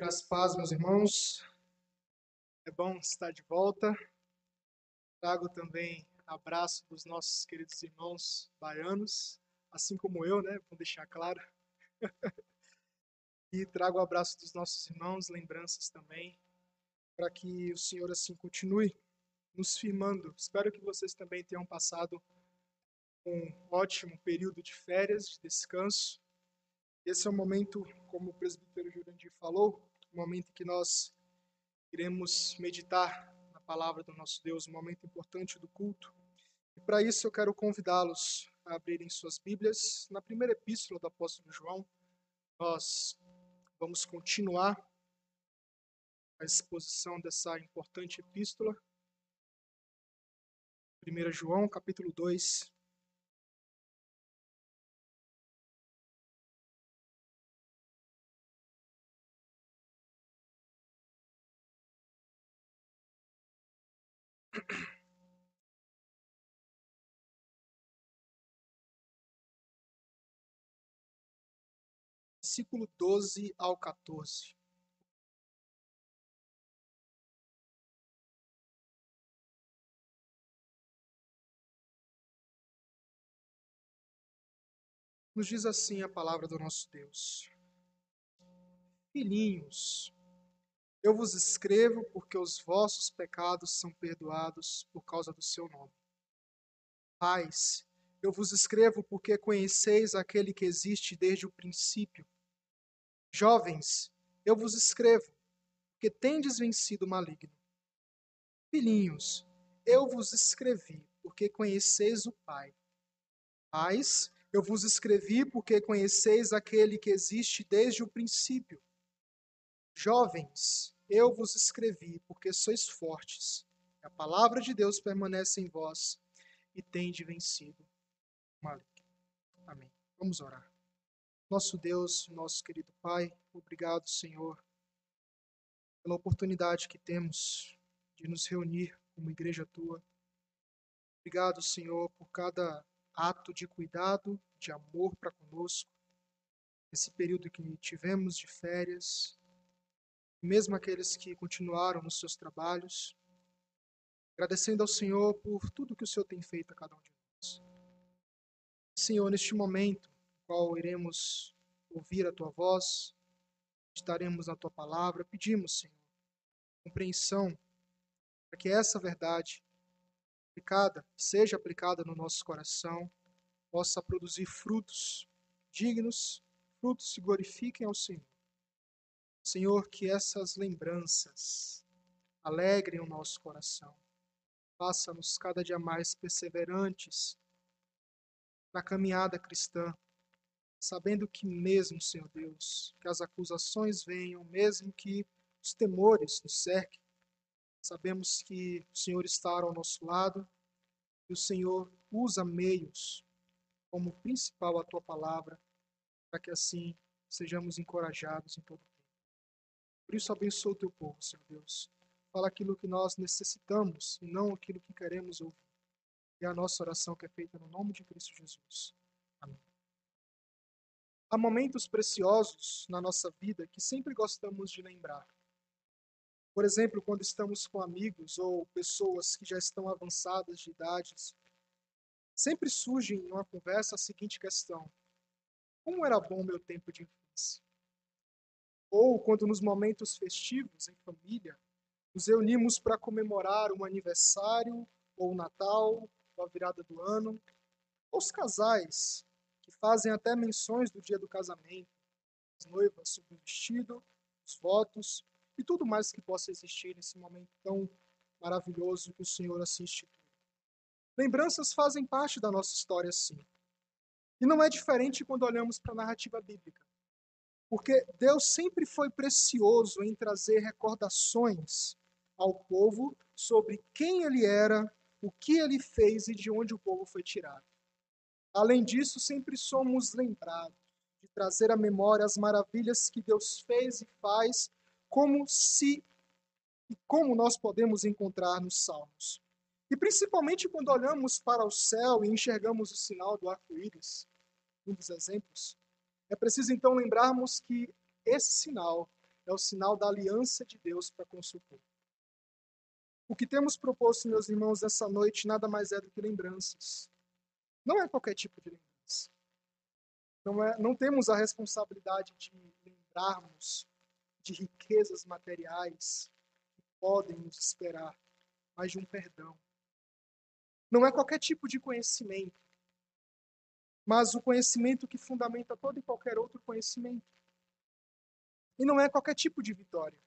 Graças paz, meus irmãos. É bom estar de volta. Trago também abraço dos nossos queridos irmãos baianos, assim como eu, né? Vou deixar claro. e trago o abraço dos nossos irmãos, lembranças também, para que o Senhor assim continue nos firmando. Espero que vocês também tenham passado um ótimo período de férias, de descanso. Esse é o momento, como o presbítero Jurandir falou, o momento em que nós iremos meditar na palavra do nosso Deus, um momento importante do culto. E para isso eu quero convidá-los a abrirem suas Bíblias na primeira epístola do apóstolo João. Nós vamos continuar a exposição dessa importante epístola. 1 João, capítulo 2, versículo 12 ao 14. Nos diz assim a palavra do nosso Deus: Filhinhos, eu vos escrevo porque os vossos pecados são perdoados por causa do seu nome. Pais, eu vos escrevo porque conheceis aquele que existe desde o princípio. Jovens, eu vos escrevo, porque tendes vencido o maligno. Filhinhos, eu vos escrevi, porque conheceis o Pai. Pais, eu vos escrevi porque conheceis aquele que existe desde o princípio. Jovens, eu vos escrevi porque sois fortes. A palavra de Deus permanece em vós e tende vencido o. Amém. Vamos orar. Nosso Deus, nosso querido Pai, obrigado, Senhor, pela oportunidade que temos de nos reunir como igreja tua. Obrigado, Senhor, por cada ato de cuidado, de amor para conosco. Esse período que tivemos de férias, mesmo aqueles que continuaram nos seus trabalhos, agradecendo ao Senhor por tudo que o Senhor tem feito a cada um de nós. Senhor, neste momento, qual iremos ouvir a tua voz, estaremos na tua palavra. Pedimos, Senhor, compreensão para que essa verdade aplicada, seja aplicada no nosso coração, possa produzir frutos dignos, frutos que glorifiquem ao Senhor. Senhor, que essas lembranças alegrem o nosso coração. Faça-nos cada dia mais perseverantes na caminhada cristã, sabendo que mesmo, Senhor Deus, que as acusações venham, mesmo que os temores nos cerquem, sabemos que o Senhor está ao nosso lado e o Senhor usa meios como principal a tua palavra, para que assim sejamos encorajados em todo tempo. Por isso, abençoa o teu povo, Senhor Deus. Fala aquilo que nós necessitamos e não aquilo que queremos ouvir. E a nossa oração que é feita no nome de Cristo Jesus. Amém. Há momentos preciosos na nossa vida que sempre gostamos de lembrar. Por exemplo, quando estamos com amigos ou pessoas que já estão avançadas de idades, sempre surge em uma conversa a seguinte questão: Como era bom meu tempo de infância? Ou quando nos momentos festivos em família, nos reunimos para comemorar um aniversário ou o Natal, ou a virada do ano, ou os casais que fazem até menções do dia do casamento, as noivas sobre o vestido, os votos e tudo mais que possa existir nesse momento tão maravilhoso que o Senhor institui. Lembranças fazem parte da nossa história, sim. E não é diferente quando olhamos para a narrativa bíblica. Porque Deus sempre foi precioso em trazer recordações ao povo sobre quem ele era, o que ele fez e de onde o povo foi tirado. Além disso, sempre somos lembrados de trazer à memória as maravilhas que Deus fez e faz, como se e como nós podemos encontrar nos Salmos. E principalmente quando olhamos para o céu e enxergamos o sinal do arco-íris, um dos exemplos, é preciso então lembrarmos que esse sinal é o sinal da aliança de Deus para com o povo. O que temos proposto, meus irmãos, essa noite nada mais é do que lembranças. Não é qualquer tipo de lembrança. Não, é, não temos a responsabilidade de lembrarmos de riquezas materiais que podem nos esperar, mas de um perdão. Não é qualquer tipo de conhecimento, mas o conhecimento que fundamenta todo e qualquer outro conhecimento. E não é qualquer tipo de vitória,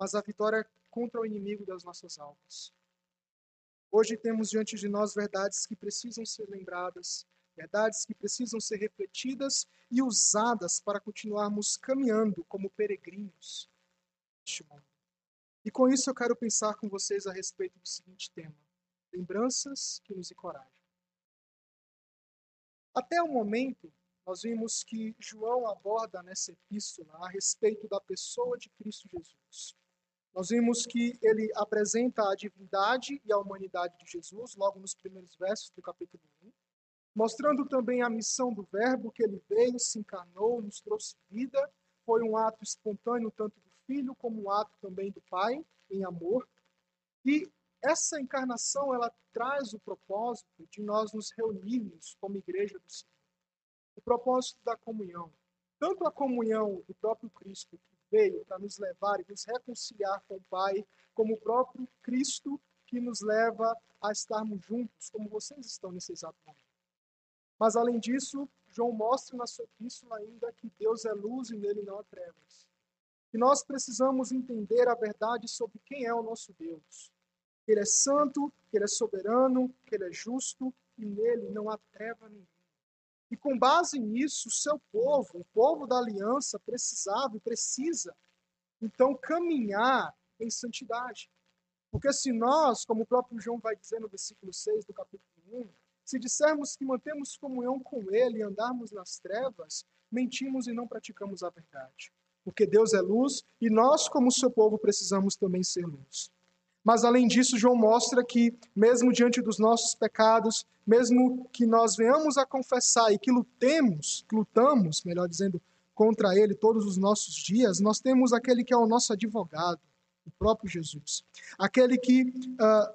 mas a vitória contra o inimigo das nossas almas. Hoje temos diante de nós verdades que precisam ser lembradas, verdades que precisam ser refletidas e usadas para continuarmos caminhando como peregrinos neste mundo. E com isso eu quero pensar com vocês a respeito do seguinte tema: lembranças que nos encorajam. Até o momento, nós vimos que João aborda nessa epístola a respeito da pessoa de Cristo Jesus. Nós vimos que ele apresenta a divindade e a humanidade de Jesus, logo nos primeiros versos do capítulo 1 mostrando também a missão do Verbo, que ele veio, se encarnou, nos trouxe vida. Foi um ato espontâneo, tanto do Filho como um ato também do Pai, em amor. E essa encarnação, ela traz o propósito de nós nos reunirmos como igreja do Senhor. O propósito da comunhão. Tanto a comunhão do próprio Cristo, que veio para nos levar e nos reconciliar com o Pai, como o próprio Cristo que nos leva a estarmos juntos, como vocês estão nesse exato momento. Mas, além disso, João mostra na sua epístola ainda que Deus é luz e nele não há trevas. E nós precisamos entender a verdade sobre quem é o nosso Deus. Ele é santo, ele é soberano, ele é justo e nele não há treva nenhuma. E com base nisso, o seu povo, o povo da aliança, precisava e precisa, então, caminhar em santidade. Porque se nós, como o próprio João vai dizer no versículo 6 do capítulo 1, se dissermos que mantemos comunhão com Ele e andarmos nas trevas, mentimos e não praticamos a verdade. Porque Deus é luz e nós, como seu povo, precisamos também ser luz. Mas além disso, João mostra que, mesmo diante dos nossos pecados, mesmo que nós venhamos a confessar e que lutemos, que lutamos, melhor dizendo, contra ele todos os nossos dias, nós temos aquele que é o nosso advogado, o próprio Jesus. Aquele que uh,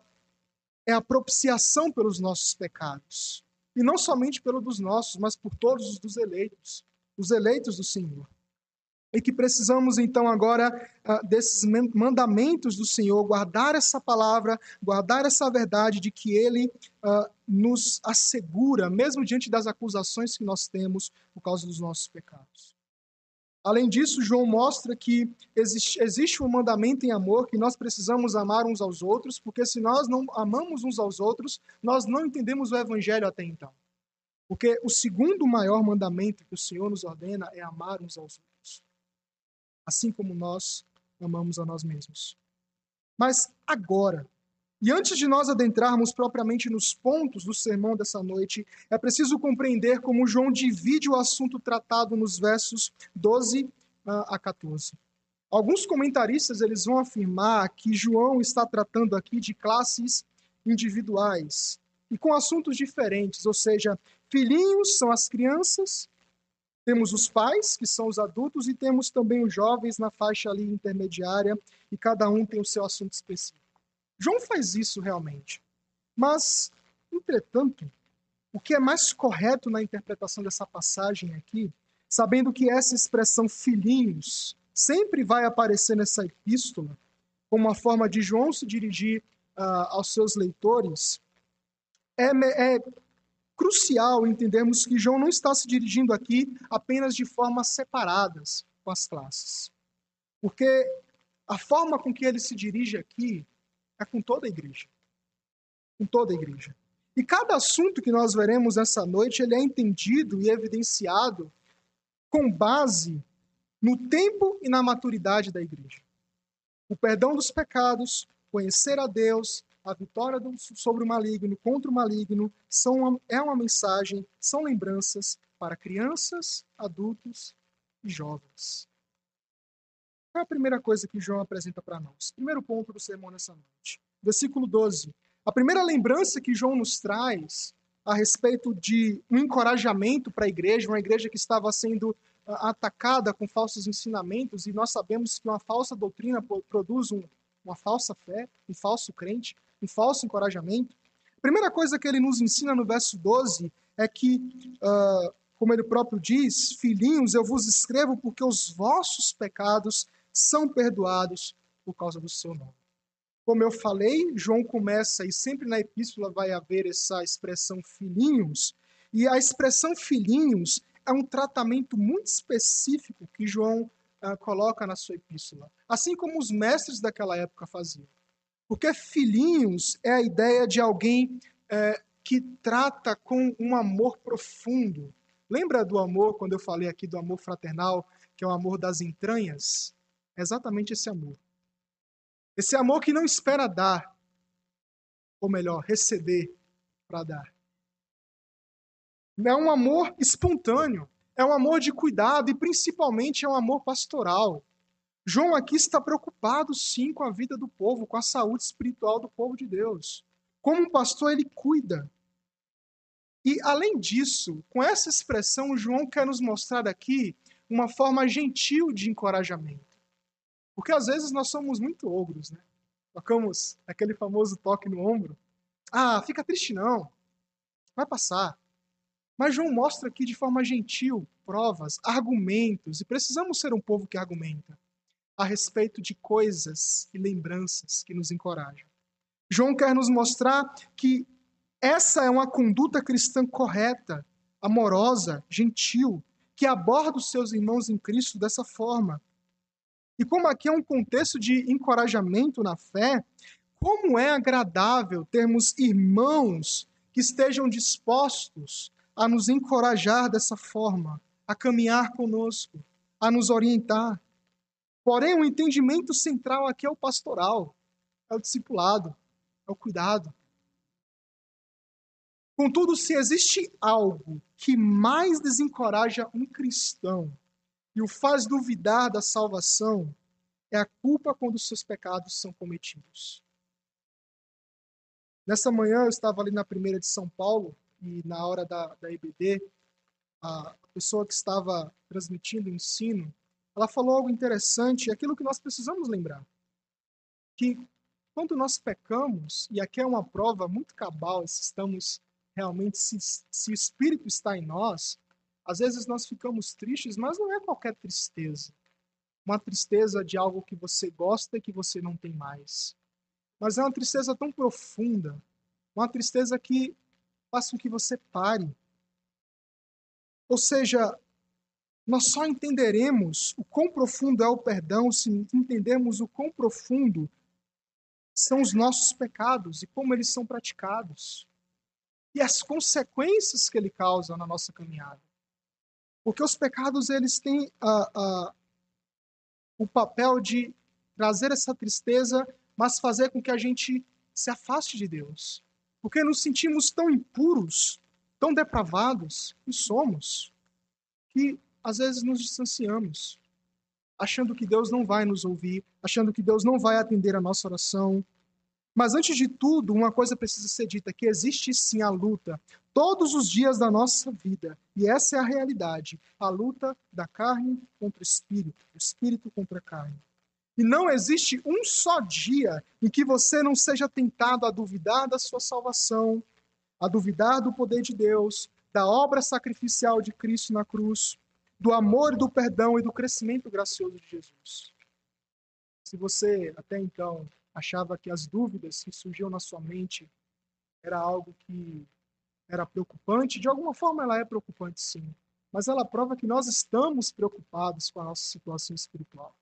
é a propiciação pelos nossos pecados. E não somente pelo dos nossos, mas por todos os dos eleitos, os eleitos do Senhor. E que precisamos então agora uh, desses mandamentos do Senhor, guardar essa palavra, guardar essa verdade de que Ele uh, nos assegura, mesmo diante das acusações que nós temos por causa dos nossos pecados. Além disso, João mostra que existe, existe um mandamento em amor que nós precisamos amar uns aos outros, porque se nós não amamos uns aos outros, nós não entendemos o evangelho até então. Porque o segundo maior mandamento que o Senhor nos ordena é amar uns aos outros, assim como nós amamos a nós mesmos. Mas agora, e antes de nós adentrarmos propriamente nos pontos do sermão dessa noite, é preciso compreender como João divide o assunto tratado nos versos 12 ah, a 14. Alguns comentaristas eles vão afirmar que João está tratando aqui de classes individuais e com assuntos diferentes, ou seja, filhinhos são as crianças, temos os pais, que são os adultos, e temos também os jovens na faixa ali intermediária, e cada um tem o seu assunto específico. João faz isso realmente. Mas, entretanto, o que é mais correto na interpretação dessa passagem aqui, sabendo que essa expressão filhinhos sempre vai aparecer nessa epístola, como uma forma de João se dirigir uh, aos seus leitores, é, é crucial entendermos que João não está se dirigindo aqui apenas de formas separadas com as classes. Porque a forma com que ele se dirige aqui é com toda a igreja. Com toda a igreja. E cada assunto que nós veremos essa noite, ele é entendido e evidenciado com base no tempo e na maturidade da igreja. O perdão dos pecados, conhecer a Deus, a vitória do, sobre o maligno, contra o maligno, são uma, é uma mensagem, são lembranças para crianças, adultos e jovens. Qual é a primeira coisa que João apresenta para nós? Primeiro ponto do sermão nessa noite. Versículo 12. A primeira lembrança que João nos traz a respeito de um encorajamento para a igreja, uma igreja que estava sendo atacada com falsos ensinamentos e nós sabemos que uma falsa doutrina produz um, uma falsa fé, um falso crente, um falso encorajamento. A primeira coisa que ele nos ensina no verso 12 é que, uh, como ele próprio diz, filhinhos, eu vos escrevo porque os vossos pecados são perdoados por causa do seu nome. Como eu falei, João começa, e sempre na epístola vai haver essa expressão filhinhos, e a expressão filhinhos é um tratamento muito específico que João coloca na sua epístola, assim como os mestres daquela época faziam. Porque filhinhos é a ideia de alguém uh, que trata com um amor profundo. Lembra do amor, quando eu falei aqui do amor fraternal, que é o amor das entranhas? É exatamente esse amor. Esse amor que não espera dar, ou melhor, receber para dar. É um amor espontâneo, é um amor de cuidado e principalmente é um amor pastoral. João aqui está preocupado sim com a vida do povo, com a saúde espiritual do povo de Deus. Como um pastor, ele cuida. E além disso, com essa expressão, João quer nos mostrar aqui uma forma gentil de encorajamento. Porque às vezes nós somos muito ogros, né? Tocamos aquele famoso toque no ombro. Ah, fica triste não. Vai passar. Mas João mostra aqui de forma gentil provas, argumentos, e precisamos ser um povo que argumenta a respeito de coisas e lembranças que nos encorajam. João quer nos mostrar que essa é uma conduta cristã correta, amorosa, gentil, que aborda os seus irmãos em Cristo dessa forma. E como aqui é um contexto de encorajamento na fé, como é agradável termos irmãos que estejam dispostos a nos encorajar dessa forma, a caminhar conosco, a nos orientar. Porém, o entendimento central aqui é o pastoral, é o discipulado, é o cuidado. Contudo, se existe algo que mais desencoraja um cristão e o faz duvidar da salvação, é a culpa quando seus pecados são cometidos. Nessa manhã eu estava ali na primeira de São Paulo e na hora da, da EBD, a pessoa que estava transmitindo o ensino, ela falou algo interessante, aquilo que nós precisamos lembrar. Que quando nós pecamos, e aqui é uma prova muito cabal se estamos realmente, se, se o Espírito está em nós, às vezes nós ficamos tristes, mas não é qualquer tristeza. Uma tristeza de algo que você gosta e que você não tem mais. Mas é uma tristeza tão profunda, uma tristeza que faz com que você pare. Ou seja, nós só entenderemos o quão profundo é o perdão se entendermos o quão profundo são os nossos pecados e como eles são praticados. E as consequências que ele causa na nossa caminhada. Porque os pecados, eles têm o papel de trazer essa tristeza, mas fazer com que a gente se afaste de Deus. Porque nos sentimos tão impuros, tão depravados, e somos, que às vezes nos distanciamos, achando que Deus não vai nos ouvir, achando que Deus não vai atender a nossa oração. Mas antes de tudo, uma coisa precisa ser dita: que existe sim a luta todos os dias da nossa vida. E essa é a realidade: a luta da carne contra o espírito, o espírito contra a carne. E não existe um só dia em que você não seja tentado a duvidar da sua salvação, a duvidar do poder de Deus, da obra sacrificial de Cristo na cruz, do amor, do perdão e do crescimento gracioso de Jesus. Se você até então achava que as dúvidas que surgiam na sua mente era algo que era preocupante, de alguma forma ela é preocupante sim, mas ela prova que nós estamos preocupados com a nossa situação espiritual.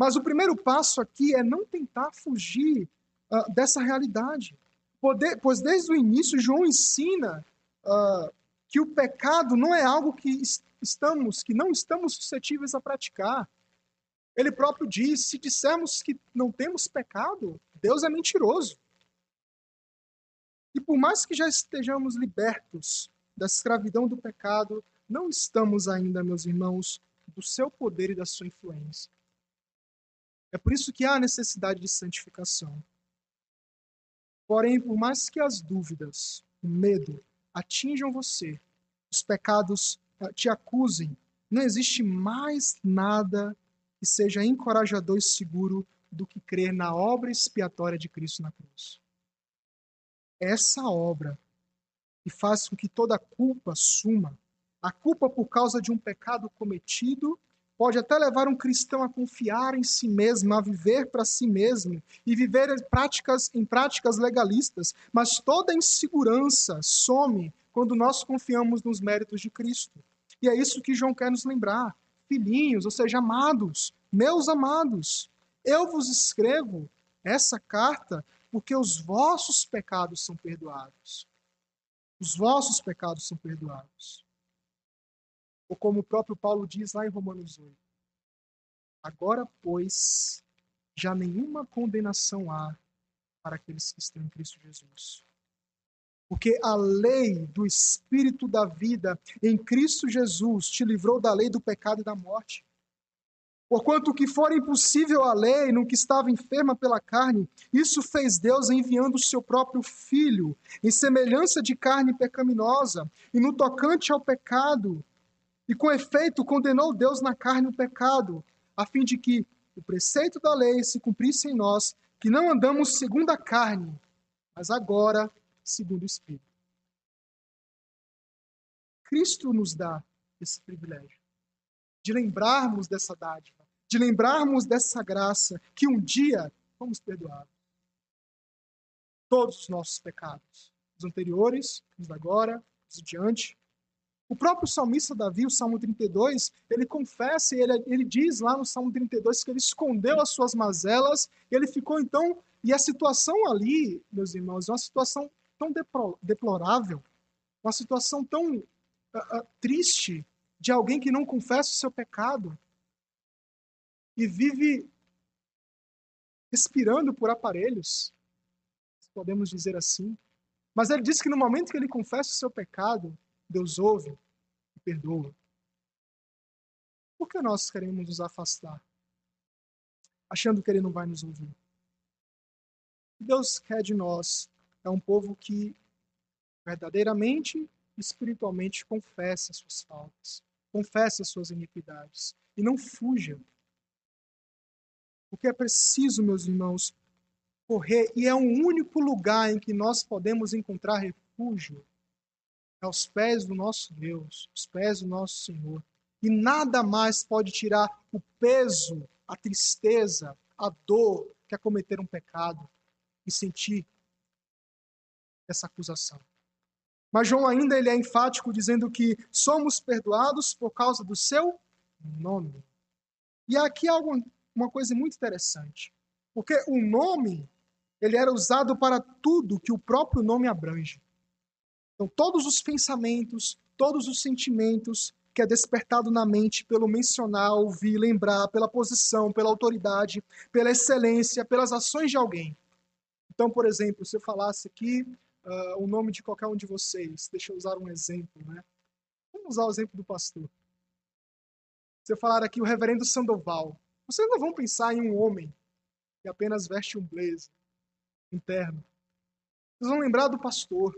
Mas o primeiro passo aqui é não tentar fugir uh, dessa realidade. Poder, pois desde o início, João ensina uh, que o pecado não é algo que estamos, que não estamos suscetíveis a praticar. Ele próprio diz: se dissermos que não temos pecado, Deus é mentiroso. E por mais que já estejamos libertos da escravidão do pecado, não estamos ainda, meus irmãos, do seu poder e da sua influência. É por isso que há necessidade de santificação. Porém, por mais que as dúvidas, o medo atinjam você, os pecados ah, te acusem, não existe mais nada que seja encorajador e seguro do que crer na obra expiatória de Cristo na cruz. Essa obra que faz com que toda culpa suma, a culpa por causa de um pecado cometido pode até levar um cristão a confiar em si mesmo, a viver para si mesmo e viver em práticas, em práticas legalistas, mas toda insegurança some quando nós confiamos nos méritos de Cristo. E é isso que João quer nos lembrar. Filhinhos, ou seja, amados, meus amados, eu vos escrevo essa carta porque os vossos pecados são perdoados. Os vossos pecados são perdoados. Ou como o próprio Paulo diz lá em Romanos 8. Agora, pois, já nenhuma condenação há para aqueles que estão em Cristo Jesus. Porque a lei do Espírito da vida em Cristo Jesus te livrou da lei do pecado e da morte. Porquanto que for impossível à lei, no que estava enferma pela carne, isso fez Deus enviando o seu próprio Filho, em semelhança de carne pecaminosa, e no tocante ao pecado, e com efeito condenou Deus na carne o pecado, a fim de que o preceito da lei se cumprisse em nós, que não andamos segundo a carne, mas agora segundo o Espírito. Cristo nos dá esse privilégio de lembrarmos dessa dádiva, de lembrarmos dessa graça que um dia fomos perdoados. Todos os nossos pecados, os anteriores, os da agora, os de diante, o próprio salmista Davi, o Salmo 32, ele confessa, ele, ele diz lá no Salmo 32 que ele escondeu as suas mazelas, e ele ficou então. E a situação ali, meus irmãos, é uma situação tão deplorável, uma situação tão uh, uh, triste de alguém que não confessa o seu pecado e vive respirando por aparelhos, podemos dizer assim. Mas ele diz que no momento que ele confessa o seu pecado, Deus ouve e perdoa. Por que nós queremos nos afastar? Achando que Ele não vai nos ouvir. Deus quer de nós é um povo que verdadeiramente, espiritualmente, confessa as suas faltas, confessa as suas iniquidades e não fuja. Porque é preciso, meus irmãos, correr, e é o único lugar em que nós podemos encontrar refúgio aos pés do nosso Deus, aos pés do nosso Senhor. E nada mais pode tirar o peso, a tristeza, a dor que é cometer um pecado e sentir essa acusação. Mas João ainda ele é enfático dizendo que somos perdoados por causa do seu nome. E aqui há uma coisa muito interessante, porque o nome ele era usado para tudo que o próprio nome abrange. Então, todos os pensamentos, todos os sentimentos que é despertado na mente pelo mencionar, ouvir, lembrar, pela posição, pela autoridade, pela excelência, pelas ações de alguém. Então, por exemplo, se eu falasse aqui uh, o nome de qualquer um de vocês, deixa eu usar um exemplo, né? Vamos usar o exemplo do pastor. Se eu falar aqui o reverendo Sandoval, vocês não vão pensar em um homem que apenas veste um blazer interno. Vocês vão lembrar do pastor,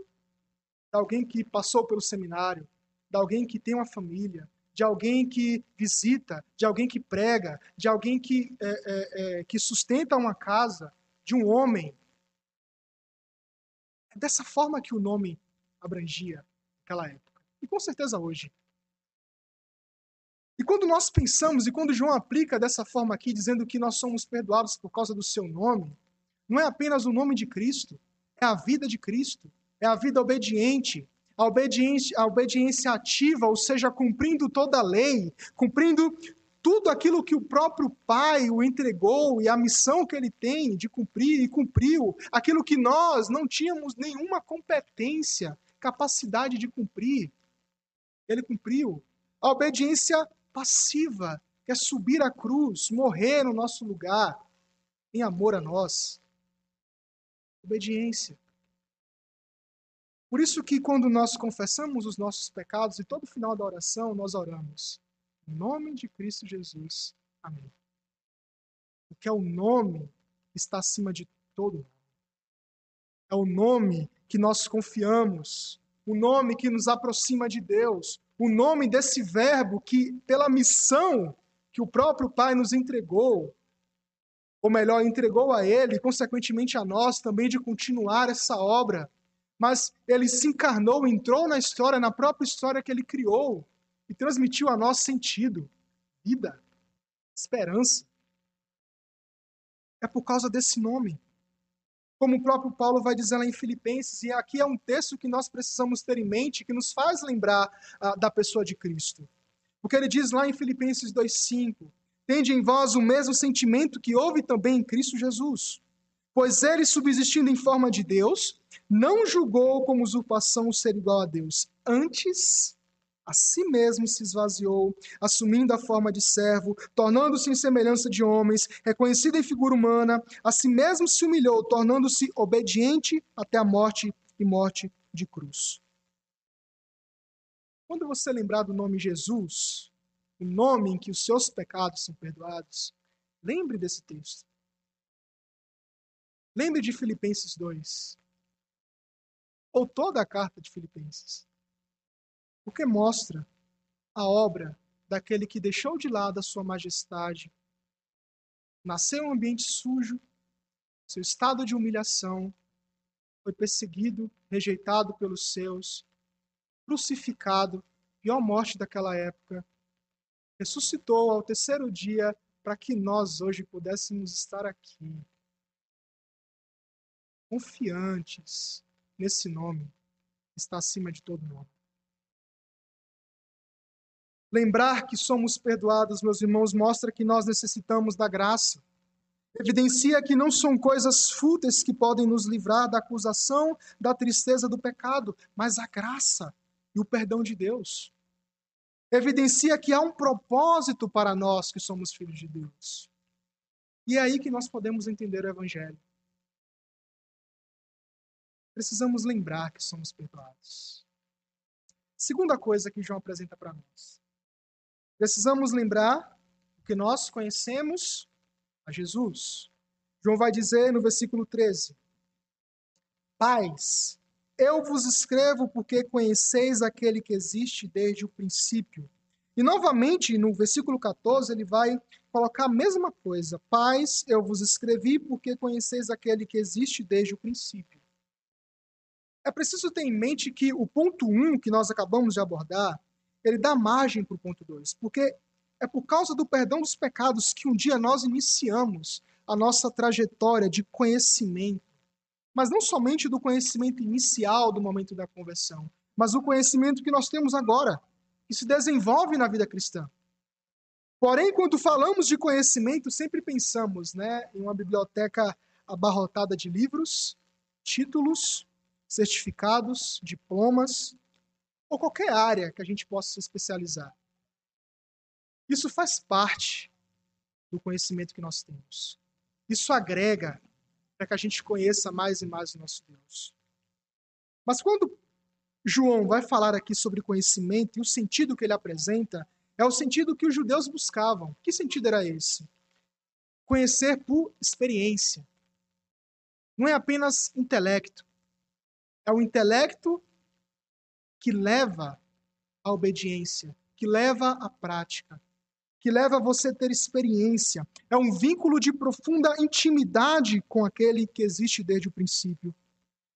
de alguém que passou pelo seminário, de alguém que tem uma família, de alguém que visita, de alguém que prega, de alguém que, é, é, é, que sustenta uma casa, de um homem. É dessa forma que o nome abrangia naquela época. E com certeza hoje. E quando nós pensamos, e quando João aplica dessa forma aqui, dizendo que nós somos perdoados por causa do seu nome, não é apenas o nome de Cristo, é a vida de Cristo, é a vida obediente, a obediência, a obediência ativa, ou seja, cumprindo toda a lei, cumprindo tudo aquilo que o próprio Pai o entregou e a missão que ele tem de cumprir e cumpriu, aquilo que nós não tínhamos nenhuma competência, capacidade de cumprir, ele cumpriu. A obediência passiva, que é subir a cruz, morrer no nosso lugar, em amor a nós. Obediência. Por isso que quando nós confessamos os nossos pecados e todo final da oração nós oramos. Em nome de Cristo Jesus. Amém. Porque é o nome que está acima de todo. É o nome que nós confiamos, o nome que nos aproxima de Deus, o nome desse verbo que, pela missão que o próprio Pai nos entregou, ou melhor, entregou a Ele, e consequentemente a nós também, de continuar essa obra. Mas Ele se encarnou, entrou na história, na própria história que Ele criou, e transmitiu a nós sentido, vida, esperança. É por causa desse nome. Como o próprio Paulo vai dizer lá em Filipenses, e aqui é um texto que nós precisamos ter em mente, que nos faz lembrar ah, da pessoa de Cristo. Porque ele diz lá em Filipenses 2,5: Tende em vós o mesmo sentimento que houve também em Cristo Jesus. Pois ele, subsistindo em forma de Deus, não julgou como usurpação o ser igual a Deus. Antes, a si mesmo se esvaziou, assumindo a forma de servo, tornando-se em semelhança de homens, reconhecido em figura humana, a si mesmo se humilhou, tornando-se obediente até a morte e morte de cruz. Quando você lembrar do nome Jesus, o nome em que os seus pecados são perdoados, lembre desse texto. Lembre de Filipenses 2. Ou toda a carta de Filipenses porque mostra a obra daquele que deixou de lado a sua majestade, nasceu em um ambiente sujo, seu estado de humilhação, foi perseguido, rejeitado pelos seus, crucificado, pior morte daquela época, ressuscitou ao terceiro dia para que nós hoje pudéssemos estar aqui, confiantes nesse nome, está acima de todo nome. Lembrar que somos perdoados, meus irmãos, mostra que nós necessitamos da graça. Evidencia que não são coisas fúteis que podem nos livrar da acusação, da tristeza do pecado, mas a graça e o perdão de Deus. Evidencia que há um propósito para nós que somos filhos de Deus. E é aí que nós podemos entender o Evangelho. Precisamos lembrar que somos perdoados. Segunda coisa que João apresenta para nós. Precisamos lembrar que nós conhecemos a Jesus. João vai dizer no versículo 13: Pais, eu vos escrevo porque conheceis aquele que existe desde o princípio. E novamente, no versículo 14, ele vai colocar a mesma coisa. Pais, eu vos escrevi porque conheceis aquele que existe desde o princípio. É preciso ter em mente que o ponto 1 um que nós acabamos de abordar ele dá margem para o ponto 2, porque é por causa do perdão dos pecados que um dia nós iniciamos a nossa trajetória de conhecimento. Mas não somente do conhecimento inicial do momento da conversão, mas o conhecimento que nós temos agora, que se desenvolve na vida cristã. Porém, quando falamos de conhecimento, sempre pensamos né, em uma biblioteca abarrotada de livros, títulos, certificados, diplomas, ou qualquer área que a gente possa se especializar. Isso faz parte do conhecimento que nós temos. Isso agrega para que a gente conheça mais e mais o nosso Deus. Mas quando João vai falar aqui sobre conhecimento e o sentido que ele apresenta, é o sentido que os judeus buscavam. Que sentido era esse? Conhecer por experiência. Não é apenas intelecto. É o intelecto que leva à obediência, que leva à prática, que leva a você ter experiência. É um vínculo de profunda intimidade com aquele que existe desde o princípio.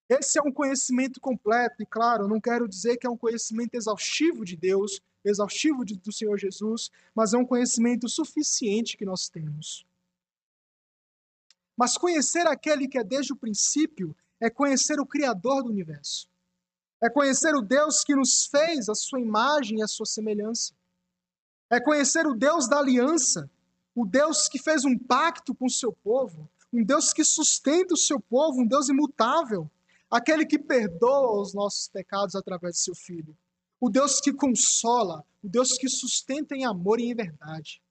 Esse é um conhecimento completo, e claro, não quero dizer que é um conhecimento exaustivo de Deus, exaustivo de, do Senhor Jesus, mas é um conhecimento suficiente que nós temos. Mas conhecer aquele que é desde o princípio é conhecer o Criador do universo. É conhecer o Deus que nos fez a sua imagem e a sua semelhança. É conhecer o Deus da aliança, o Deus que fez um pacto com o seu povo, um Deus que sustenta o seu povo, um Deus imutável, aquele que perdoa os nossos pecados através de seu Filho, o Deus que consola, o Deus que sustenta em amor e em verdade.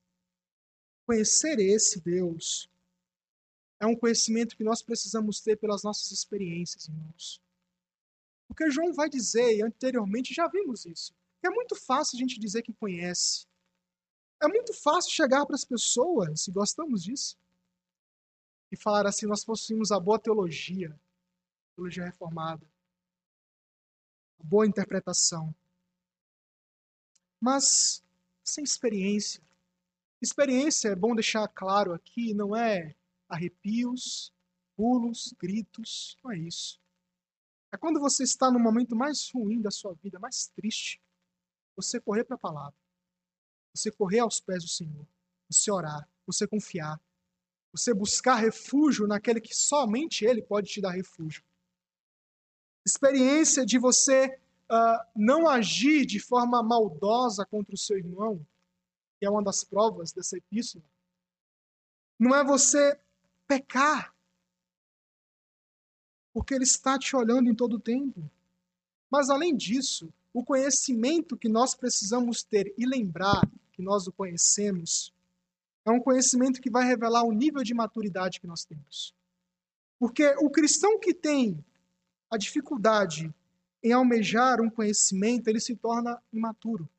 Conhecer esse Deus é um conhecimento que nós precisamos ter pelas nossas experiências, irmãos. Porque João vai dizer, e anteriormente já vimos isso, que é muito fácil a gente dizer que conhece. É muito fácil chegar para as pessoas, e gostamos disso, e falar assim: nós possuímos a boa teologia, teologia reformada, a boa interpretação. mas sem experiência. Experiência, é bom deixar claro aqui, não é arrepios, pulos, gritos, não é isso. É quando você está no momento mais ruim da sua vida, mais triste, você correr para a palavra, você correr aos pés do Senhor, você orar, você confiar, você buscar refúgio naquele que somente Ele pode te dar refúgio. Experiência de você uh, não agir de forma maldosa contra o seu irmão, que é uma das provas dessa epístola. Não é você pecar, porque ele está te olhando em todo o tempo. Mas além disso, o conhecimento que nós precisamos ter e lembrar que nós o conhecemos é um conhecimento que vai revelar o nível de maturidade que nós temos. Porque o cristão que tem a dificuldade em almejar um conhecimento, ele se torna imaturo.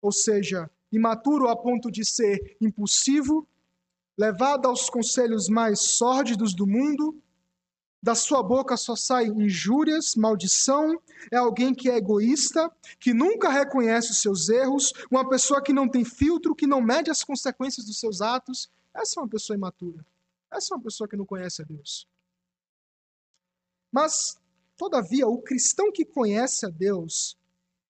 Ou seja, imaturo a ponto de ser impulsivo, levado aos conselhos mais sórdidos do mundo, da sua boca só saem injúrias, maldição, é alguém que é egoísta, que nunca reconhece os seus erros, uma pessoa que não tem filtro, que não mede as consequências dos seus atos. Essa é uma pessoa imatura. Essa é uma pessoa que não conhece a Deus. Mas Todavia, o cristão que conhece a Deus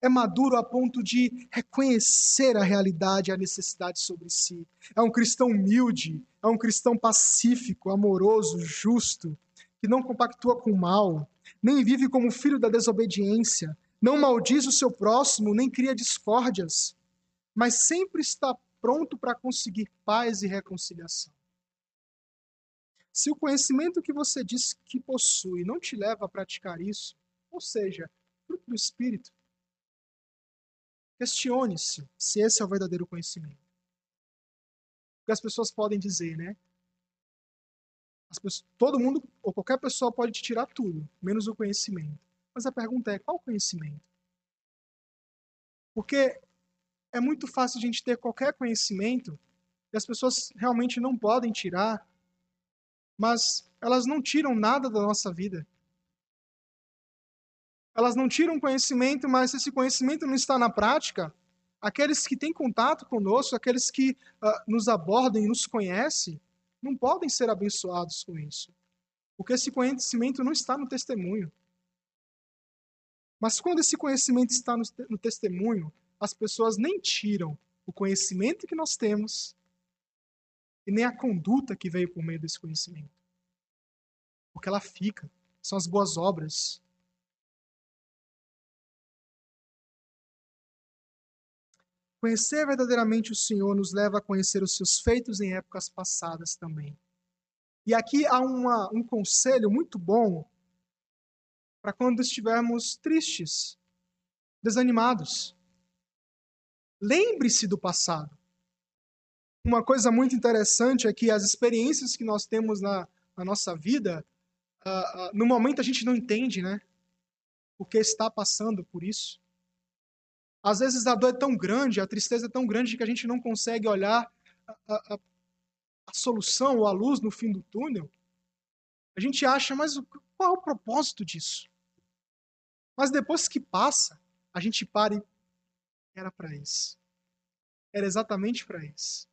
é maduro a ponto de reconhecer a realidade e a necessidade sobre si. É um cristão humilde, é um cristão pacífico, amoroso, justo, que não compactua com o mal, nem vive como filho da desobediência, não maldiz o seu próximo, nem cria discórdias, mas sempre está pronto para conseguir paz e reconciliação. Se o conhecimento que você diz que possui não te leva a praticar isso, ou seja, fruto do Espírito, questione-se se esse é o verdadeiro conhecimento. Porque as pessoas podem dizer, né? Pessoas, todo mundo, ou qualquer pessoa pode te tirar tudo, menos o conhecimento. Mas a pergunta é: qual conhecimento? Porque é muito fácil a gente ter qualquer conhecimento e as pessoas realmente não podem tirar mas elas não tiram nada da nossa vida. Elas não tiram conhecimento, mas se esse conhecimento não está na prática, aqueles que têm contato conosco, aqueles que uh, nos abordam e nos conhecem, não podem ser abençoados com isso. Porque esse conhecimento não está no testemunho. Mas quando esse conhecimento está no, no testemunho, as pessoas nem tiram o conhecimento que nós temos e nem a conduta que veio por meio desse conhecimento. Porque ela fica, são as boas obras. Conhecer verdadeiramente o Senhor nos leva a conhecer os seus feitos em épocas passadas também. E aqui há uma, um conselho muito bom para quando estivermos tristes, desanimados. Lembre-se do passado. Uma coisa muito interessante é que as experiências que nós temos na, na nossa vida, uh, uh, no momento a gente não entende, né? Porque está passando por isso. Às vezes a dor é tão grande, a tristeza é tão grande que a gente não consegue olhar a, a, a solução ou a luz no fim do túnel. A gente acha, mas qual é o propósito disso? Mas depois que passa, a gente para e era para isso. Era exatamente para isso.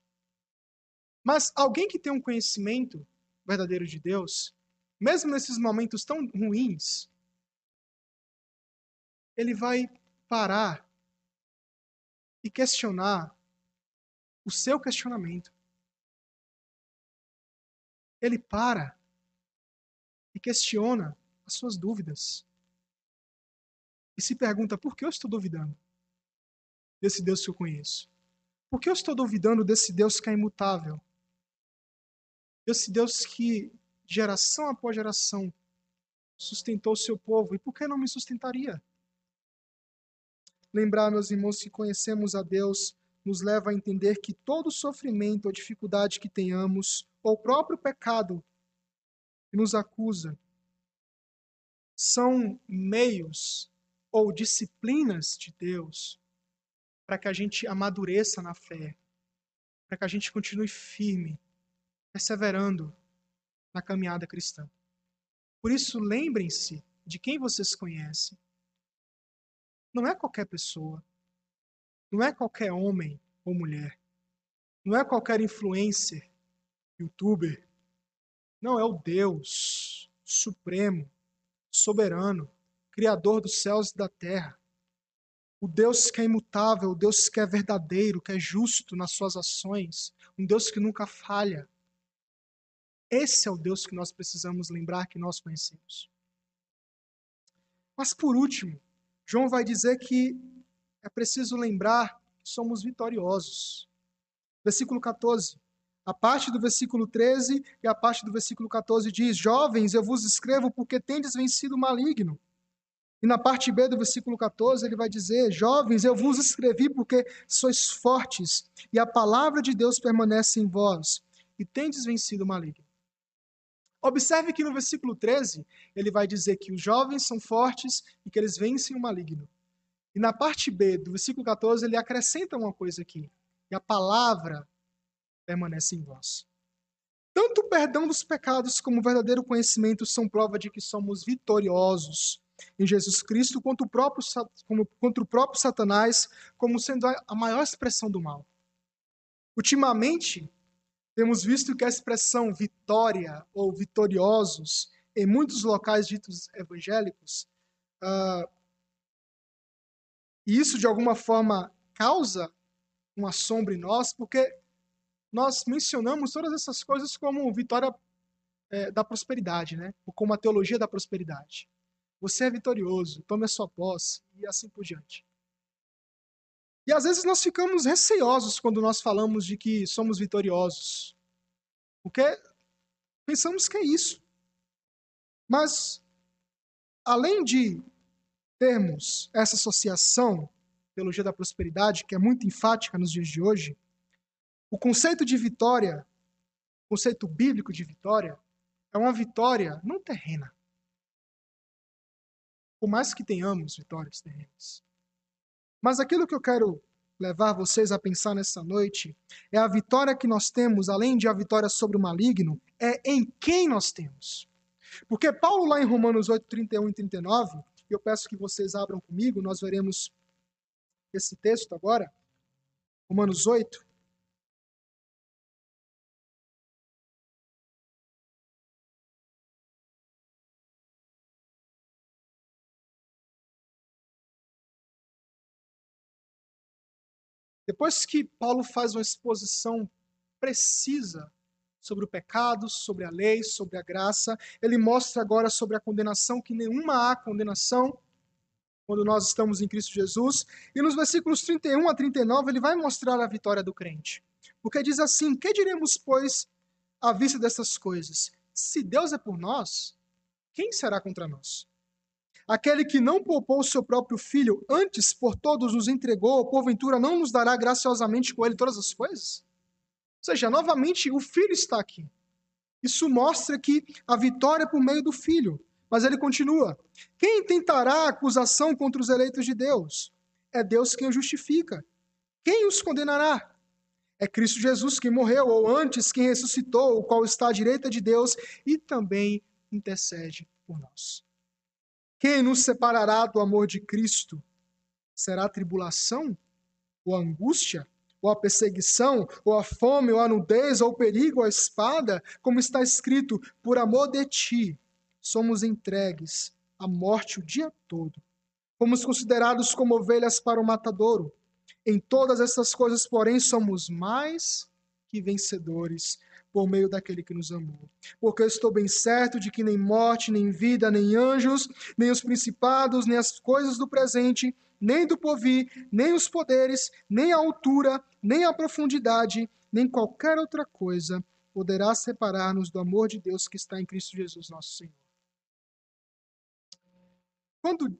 Mas alguém que tem um conhecimento verdadeiro de Deus, mesmo nesses momentos tão ruins, ele vai parar e questionar o seu questionamento. Ele para e questiona as suas dúvidas. E se pergunta: por que eu estou duvidando desse Deus que eu conheço? Por que eu estou duvidando desse Deus que é imutável? Esse Deus que, geração após geração, sustentou o seu povo, e por que não me sustentaria? Lembrar, meus irmãos, que conhecemos a Deus nos leva a entender que todo sofrimento ou dificuldade que tenhamos, ou o próprio pecado que nos acusa, são meios ou disciplinas de Deus para que a gente amadureça na fé, para que a gente continue firme perseverando na caminhada cristã. Por isso, lembrem-se de quem vocês conhecem. Não é qualquer pessoa. não é qualquer homem ou mulher, não é qualquer influencer, youtuber, não é o Deus supremo, soberano, criador dos céus e da terra. O Deus que é imutável, o Deus que é verdadeiro, que é justo nas suas ações, um Deus que nunca falha. Esse é o Deus que nós precisamos lembrar que nós conhecemos. Mas por último, João vai dizer que é preciso lembrar que somos vitoriosos. Versículo 14. A parte do versículo 13 e a parte do versículo 14 diz: Jovens, eu vos escrevo porque tendes vencido o maligno. E na parte B do versículo 14, ele vai dizer: Jovens, eu vos escrevi porque sois fortes, e a palavra de Deus permanece em vós, e tendes vencido o maligno. Observe que no versículo 13, ele vai dizer que os jovens são fortes e que eles vencem o maligno. E na parte B do versículo 14, ele acrescenta uma coisa aqui: e a palavra permanece em vós. Tanto o perdão dos pecados como o verdadeiro conhecimento são prova de que somos vitoriosos em Jesus Cristo contra o próprio, contra o próprio Satanás, como sendo a maior expressão do mal. Ultimamente, temos visto que a expressão vitória ou vitoriosos, em muitos locais ditos evangélicos, uh, isso de alguma forma causa um assombro em nós, porque nós mencionamos todas essas coisas como vitória é, da prosperidade, né? ou como a teologia da prosperidade. Você é vitorioso, tome a sua posse e assim por diante. E às vezes nós ficamos receosos quando nós falamos de que somos vitoriosos. Porque pensamos que é isso. Mas, além de termos essa associação, teologia da prosperidade, que é muito enfática nos dias de hoje, o conceito de vitória, o conceito bíblico de vitória, é uma vitória não terrena, por mais que tenhamos vitórias terrenas. Mas aquilo que eu quero levar vocês a pensar nessa noite é a vitória que nós temos, além de a vitória sobre o maligno, é em quem nós temos. Porque Paulo, lá em Romanos 8, 31 e 39, eu peço que vocês abram comigo, nós veremos esse texto agora, Romanos 8, Depois que Paulo faz uma exposição precisa sobre o pecado, sobre a lei, sobre a graça, ele mostra agora sobre a condenação, que nenhuma há condenação quando nós estamos em Cristo Jesus. E nos versículos 31 a 39, ele vai mostrar a vitória do crente. Porque diz assim: Que diremos, pois, à vista dessas coisas? Se Deus é por nós, quem será contra nós? Aquele que não poupou o seu próprio filho, antes por todos nos entregou, porventura não nos dará graciosamente com ele todas as coisas? Ou seja, novamente o filho está aqui. Isso mostra que a vitória é por meio do filho. Mas ele continua: Quem tentará acusação contra os eleitos de Deus? É Deus quem os justifica. Quem os condenará? É Cristo Jesus que morreu, ou antes quem ressuscitou, o qual está à direita de Deus e também intercede por nós. Quem nos separará do amor de Cristo? Será a tribulação? Ou a angústia? Ou a perseguição? Ou a fome? Ou a nudez? Ou o perigo? Ou a espada? Como está escrito, por amor de ti, somos entregues à morte o dia todo. Fomos considerados como ovelhas para o matadouro. Em todas essas coisas, porém, somos mais que vencedores por meio daquele que nos amou. Porque eu estou bem certo de que nem morte, nem vida, nem anjos, nem os principados, nem as coisas do presente, nem do porvir, nem os poderes, nem a altura, nem a profundidade, nem qualquer outra coisa poderá separar-nos do amor de Deus que está em Cristo Jesus, nosso Senhor. Quando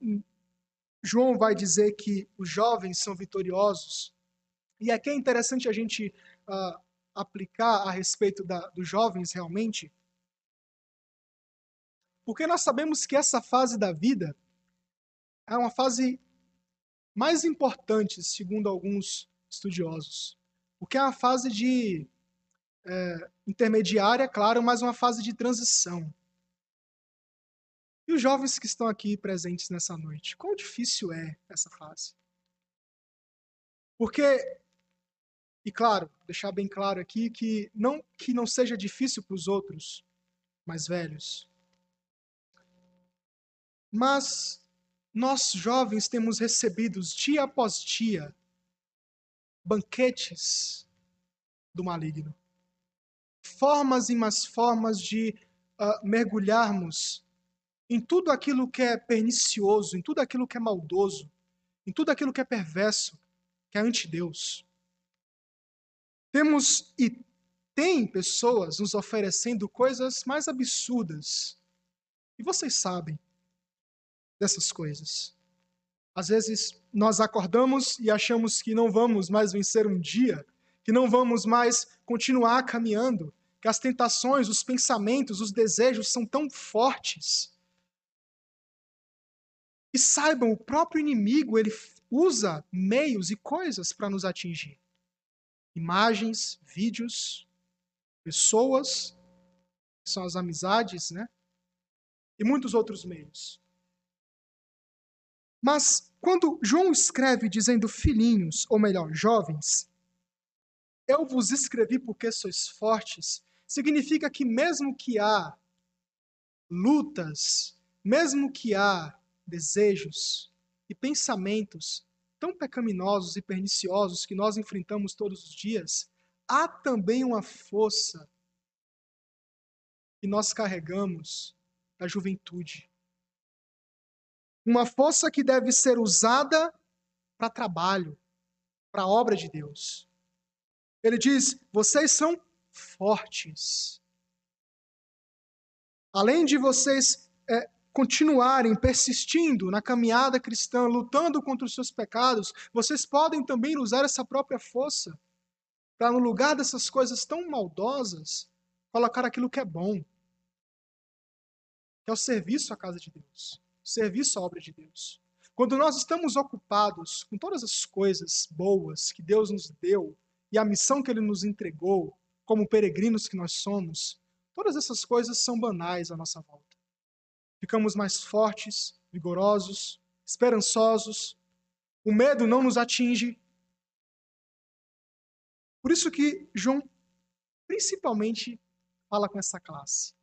João vai dizer que os jovens são vitoriosos, e aqui é interessante a gente uh, aplicar a respeito da, dos jovens realmente? Porque nós sabemos que essa fase da vida é uma fase mais importante, segundo alguns estudiosos. Porque é uma fase de é, intermediária, claro, mas uma fase de transição. E os jovens que estão aqui presentes nessa noite, quão difícil é essa fase? Porque, e claro, deixar bem claro aqui que não que não seja difícil para os outros mais velhos, mas nós jovens temos recebido dia após dia banquetes do maligno. Formas e mais formas de uh, mergulharmos em tudo aquilo que é pernicioso, em tudo aquilo que é maldoso, em tudo aquilo que é perverso, que é anti-Deus. Temos e tem pessoas nos oferecendo coisas mais absurdas. E vocês sabem dessas coisas. Às vezes nós acordamos e achamos que não vamos mais vencer um dia, que não vamos mais continuar caminhando, que as tentações, os pensamentos, os desejos são tão fortes. E saibam, o próprio inimigo, ele usa meios e coisas para nos atingir. Imagens, vídeos, pessoas, que são as amizades, né? E muitos outros meios. Mas quando João escreve dizendo filhinhos, ou melhor, jovens, eu vos escrevi porque sois fortes, significa que mesmo que há lutas, mesmo que há desejos e pensamentos tão pecaminosos e perniciosos que nós enfrentamos todos os dias, há também uma força que nós carregamos da juventude uma força que deve ser usada para trabalho, para a obra de Deus. Ele diz: vocês são fortes. Além de vocês é, continuarem persistindo na caminhada cristã, lutando contra os seus pecados, vocês podem também usar essa própria força para, no lugar dessas coisas tão maldosas, colocar aquilo que é bom, que é o serviço à casa de Deus serviço à obra de Deus. Quando nós estamos ocupados com todas as coisas boas que Deus nos deu e a missão que Ele nos entregou, como peregrinos que nós somos, todas essas coisas são banais à nossa volta. Ficamos mais fortes, vigorosos, esperançosos, o medo não nos atinge. Por isso que João principalmente fala com essa classe.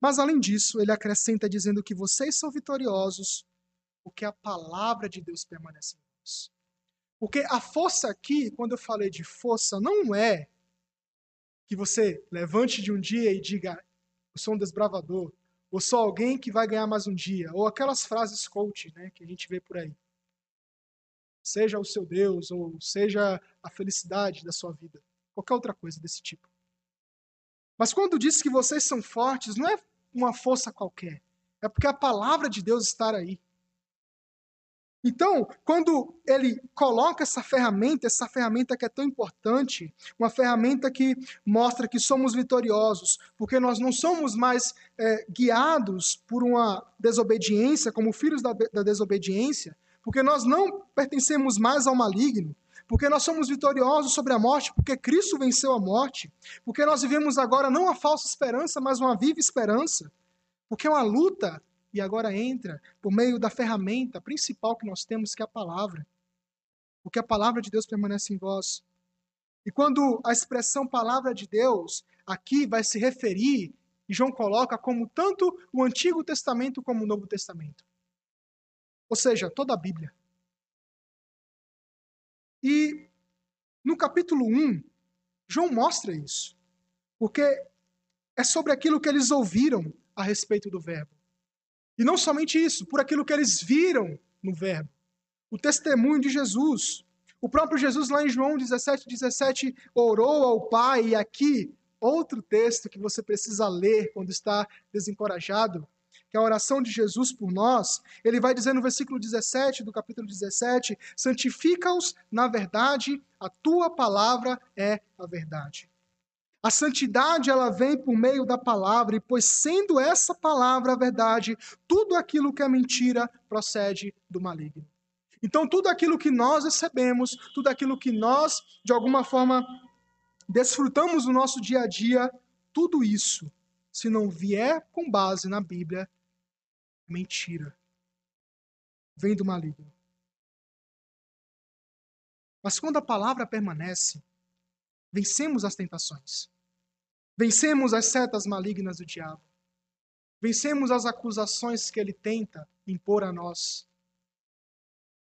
Mas além disso, ele acrescenta dizendo que vocês são vitoriosos porque a palavra de Deus permanece em vós. Porque a força aqui, quando eu falei de força, não é que você levante de um dia e diga: Eu sou um desbravador, ou sou alguém que vai ganhar mais um dia, ou aquelas frases coach né, que a gente vê por aí. Seja o seu Deus, ou seja a felicidade da sua vida, qualquer outra coisa desse tipo. Mas quando diz que vocês são fortes, não é uma força qualquer. É porque a palavra de Deus está aí. Então, quando ele coloca essa ferramenta, essa ferramenta que é tão importante, uma ferramenta que mostra que somos vitoriosos, porque nós não somos mais é, guiados por uma desobediência, como filhos da, da desobediência, porque nós não pertencemos mais ao maligno, porque nós somos vitoriosos sobre a morte, porque Cristo venceu a morte, porque nós vivemos agora não uma falsa esperança, mas uma viva esperança, porque é uma luta e agora entra por meio da ferramenta principal que nós temos, que é a palavra. Porque a palavra de Deus permanece em vós. E quando a expressão palavra de Deus aqui vai se referir, e João coloca como tanto o Antigo Testamento como o Novo Testamento. Ou seja, toda a Bíblia. E no capítulo 1, João mostra isso. Porque é sobre aquilo que eles ouviram a respeito do Verbo. E não somente isso, por aquilo que eles viram no Verbo. O testemunho de Jesus. O próprio Jesus, lá em João 17, 17, orou ao Pai, e aqui, outro texto que você precisa ler quando está desencorajado, que é a oração de Jesus por nós, ele vai dizer no versículo 17 do capítulo 17: santifica-os na verdade, a tua palavra é a verdade. A santidade ela vem por meio da palavra, e pois sendo essa palavra a verdade, tudo aquilo que é mentira procede do maligno. Então, tudo aquilo que nós recebemos, tudo aquilo que nós, de alguma forma, desfrutamos no nosso dia a dia, tudo isso, se não vier com base na Bíblia, mentira. Vem do maligno. Mas quando a palavra permanece, vencemos as tentações. Vencemos as setas malignas do diabo. Vencemos as acusações que ele tenta impor a nós.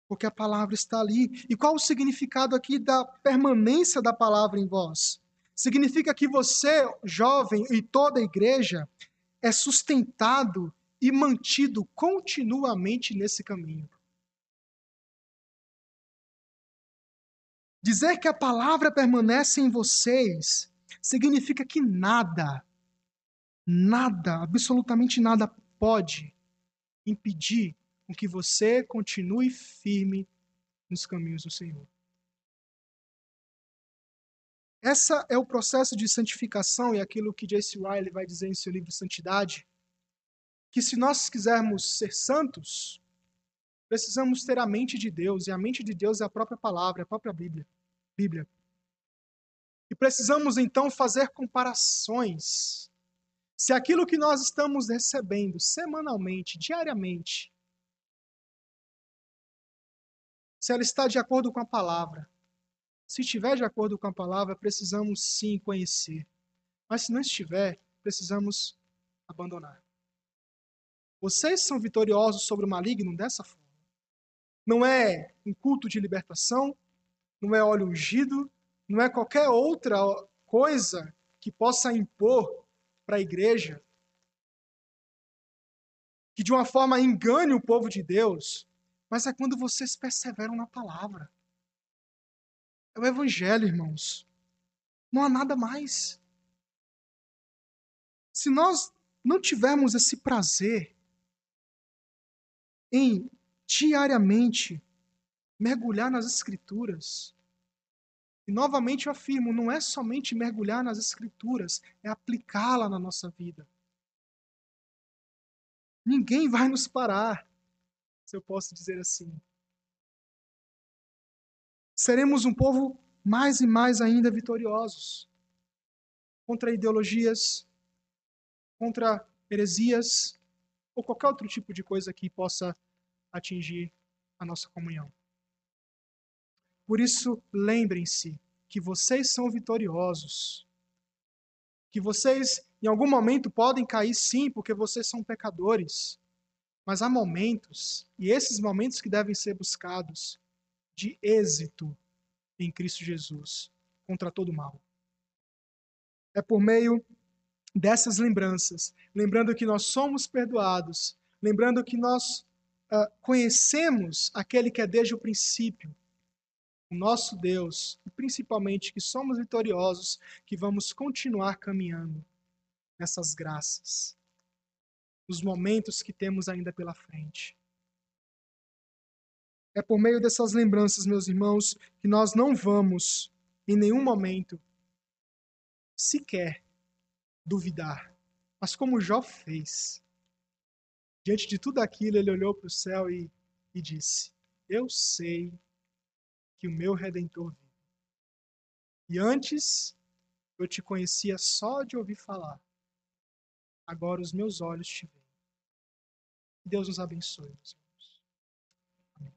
Porque a palavra está ali. E qual o significado aqui da permanência da palavra em vós? Significa que você, jovem, e toda a igreja é sustentado e mantido continuamente nesse caminho. Dizer que a palavra permanece em vocês significa que nada, nada, absolutamente nada pode impedir que você continue firme nos caminhos do Senhor. Essa é o processo de santificação e aquilo que J.C. Riley vai dizer em seu livro Santidade, que se nós quisermos ser santos, precisamos ter a mente de Deus, e a mente de Deus é a própria palavra, a própria Bíblia. Bíblia. E precisamos então fazer comparações. Se aquilo que nós estamos recebendo semanalmente, diariamente, se ela está de acordo com a palavra. Se estiver de acordo com a palavra, precisamos sim conhecer. Mas se não estiver, precisamos abandonar. Vocês são vitoriosos sobre o maligno dessa forma. Não é um culto de libertação, não é óleo ungido, não é qualquer outra coisa que possa impor para a igreja, que de uma forma engane o povo de Deus, mas é quando vocês perseveram na palavra. É o evangelho, irmãos. Não há nada mais. Se nós não tivermos esse prazer em diariamente mergulhar nas Escrituras. E novamente eu afirmo, não é somente mergulhar nas Escrituras, é aplicá-la na nossa vida. Ninguém vai nos parar, se eu posso dizer assim. Seremos um povo mais e mais ainda vitoriosos contra ideologias, contra heresias ou qualquer outro tipo de coisa que possa atingir a nossa comunhão. Por isso, lembrem-se que vocês são vitoriosos. Que vocês, em algum momento, podem cair sim, porque vocês são pecadores. Mas há momentos, e esses momentos que devem ser buscados, de êxito em Cristo Jesus contra todo mal. É por meio dessas lembranças, lembrando que nós somos perdoados, lembrando que nós uh, conhecemos aquele que é desde o princípio, nosso Deus, e principalmente que somos vitoriosos, que vamos continuar caminhando nessas graças, nos momentos que temos ainda pela frente. É por meio dessas lembranças, meus irmãos, que nós não vamos, em nenhum momento, sequer duvidar. Mas como Jó fez, Diante de tudo aquilo, ele olhou para o céu e, e disse: Eu sei que o meu redentor vive. E antes eu te conhecia só de ouvir falar. Agora os meus olhos te veem. Deus nos abençoe.